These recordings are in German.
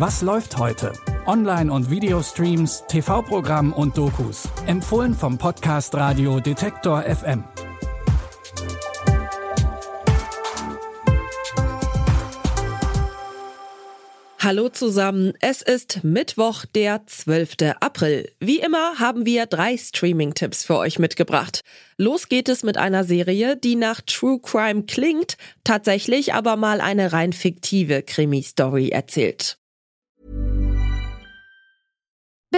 Was läuft heute? Online- und Videostreams, TV-Programm und Dokus. Empfohlen vom Podcast Radio Detektor FM. Hallo zusammen, es ist Mittwoch, der 12. April. Wie immer haben wir drei Streaming-Tipps für euch mitgebracht. Los geht es mit einer Serie, die nach True Crime klingt, tatsächlich aber mal eine rein fiktive Krimi-Story erzählt.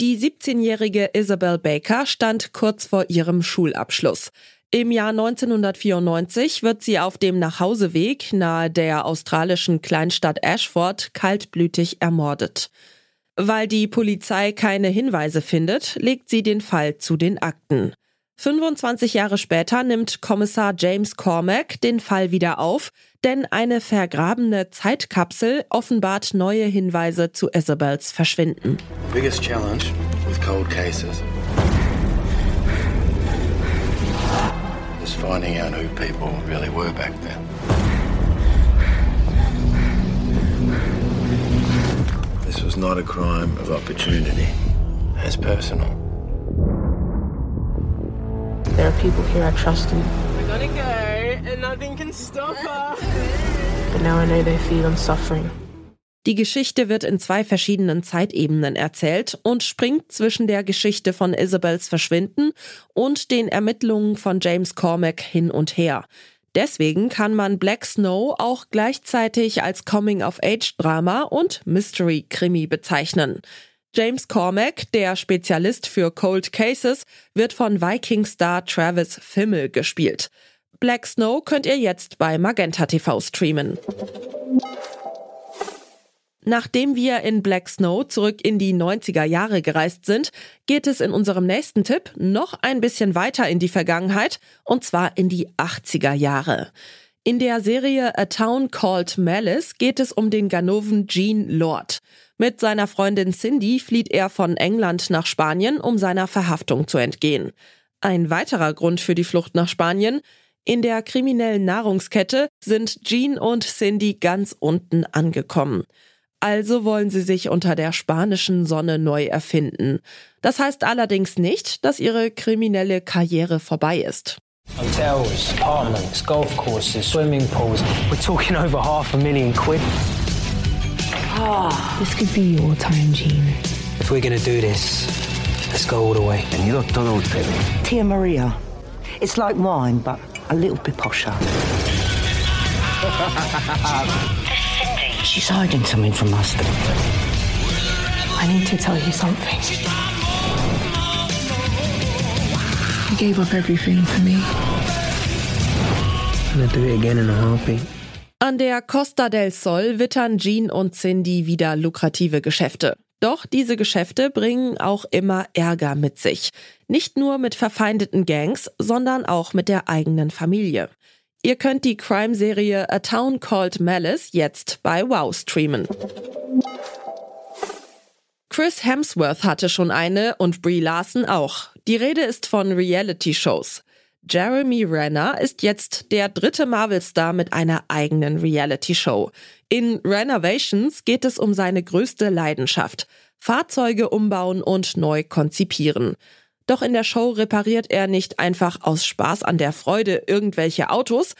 Die 17-jährige Isabel Baker stand kurz vor ihrem Schulabschluss. Im Jahr 1994 wird sie auf dem Nachhauseweg nahe der australischen Kleinstadt Ashford kaltblütig ermordet. Weil die Polizei keine Hinweise findet, legt sie den Fall zu den Akten. 25 Jahre später nimmt Kommissar James Cormack den Fall wieder auf, denn eine vergrabene Zeitkapsel offenbart neue Hinweise zu Isabels Verschwinden. Biggest challenge with cold cases is finding out who people really were back then. This was not a crime of opportunity. It's personal. There are people here I trusted, We're gonna go, and nothing can stop us. but now I know they feed on suffering. Die Geschichte wird in zwei verschiedenen Zeitebenen erzählt und springt zwischen der Geschichte von Isabels Verschwinden und den Ermittlungen von James Cormack hin und her. Deswegen kann man Black Snow auch gleichzeitig als Coming-of-Age-Drama und Mystery-Krimi bezeichnen. James Cormack, der Spezialist für Cold Cases, wird von Viking-Star Travis Fimmel gespielt. Black Snow könnt ihr jetzt bei Magenta TV streamen. Nachdem wir in Black Snow zurück in die 90er Jahre gereist sind, geht es in unserem nächsten Tipp noch ein bisschen weiter in die Vergangenheit, und zwar in die 80er Jahre. In der Serie A Town Called Malice geht es um den Ganoven Gene Lord. Mit seiner Freundin Cindy flieht er von England nach Spanien, um seiner Verhaftung zu entgehen. Ein weiterer Grund für die Flucht nach Spanien, in der kriminellen Nahrungskette sind Gene und Cindy ganz unten angekommen. Also wollen sie sich unter der spanischen Sonne neu erfinden. Das heißt allerdings nicht, dass ihre kriminelle Karriere vorbei ist. Hotels, apartments, golf courses, swimming pools. We're talking over half a million quid. This could be your time, Gene. If we're gonna do this, let's go all the way. And you Venido todo usted. Tia Maria. It's like wine, but a little bit posher. She's hiding something from us. I need to tell you something. You gave up everything for me. I'm gonna do it again in a heartbeat. An der Costa del Sol wittern Jean und Cindy wieder lukrative Geschäfte. Doch diese Geschäfte bringen auch immer Ärger mit sich. Nicht nur mit verfeindeten Gangs, sondern auch mit der eigenen Familie. Ihr könnt die Crime-Serie A Town Called Malice jetzt bei Wow streamen. Chris Hemsworth hatte schon eine und Brie Larson auch. Die Rede ist von Reality-Shows. Jeremy Renner ist jetzt der dritte Marvel-Star mit einer eigenen Reality-Show. In Renovations geht es um seine größte Leidenschaft. Fahrzeuge umbauen und neu konzipieren. Doch in der Show repariert er nicht einfach aus Spaß an der Freude irgendwelche Autos.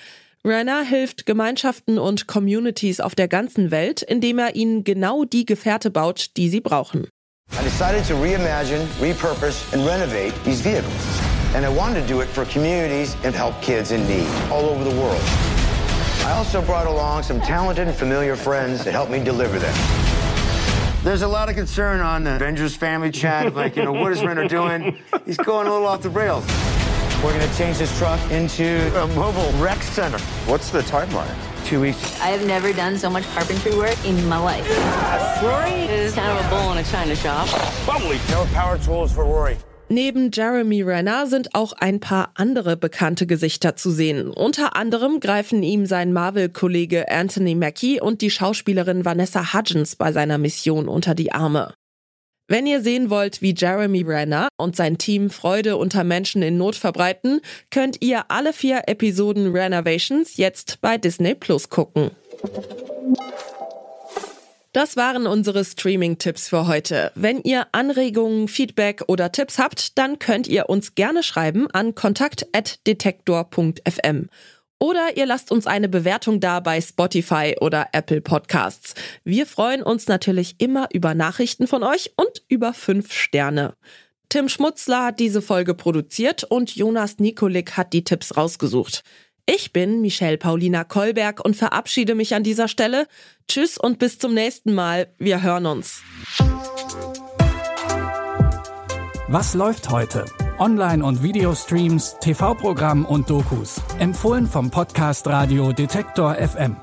Renner hilft Gemeinschaften und Communities auf der ganzen Welt, indem er ihnen genau die Gefährte baut, die sie brauchen. I decided to reimagine, repurpose, and renovate these vehicles. And I wanted to do it for communities and help kids in need all over the world. I also brought along some talented and familiar friends to help me deliver them. There's a lot of concern on the Avengers family chat, like, you know, what is Renner doing? He's going a little off the rails. We're going to change this truck into a mobile rec center. What's the timeline? two weeks. I have never done so much carpentry work in my life. Rory is kind of a bull in a china shop. Bubbly. No power tools for Rory. Neben Jeremy Renner sind auch ein paar andere bekannte Gesichter zu sehen. Unter anderem greifen ihm sein Marvel-Kollege Anthony Mackie und die Schauspielerin Vanessa Hudgens bei seiner Mission unter die Arme. Wenn ihr sehen wollt, wie Jeremy Renner und sein Team Freude unter Menschen in Not verbreiten, könnt ihr alle vier Episoden Renovations jetzt bei Disney Plus gucken. Das waren unsere Streaming-Tipps für heute. Wenn ihr Anregungen, Feedback oder Tipps habt, dann könnt ihr uns gerne schreiben an kontakt.detektor.fm. Oder ihr lasst uns eine Bewertung da bei Spotify oder Apple Podcasts. Wir freuen uns natürlich immer über Nachrichten von euch und über fünf Sterne. Tim Schmutzler hat diese Folge produziert und Jonas Nikolik hat die Tipps rausgesucht. Ich bin Michelle Paulina Kolberg und verabschiede mich an dieser Stelle. Tschüss und bis zum nächsten Mal. Wir hören uns. Was läuft heute? Online- und Videostreams, TV-Programm und Dokus. Empfohlen vom Podcast Radio Detektor FM.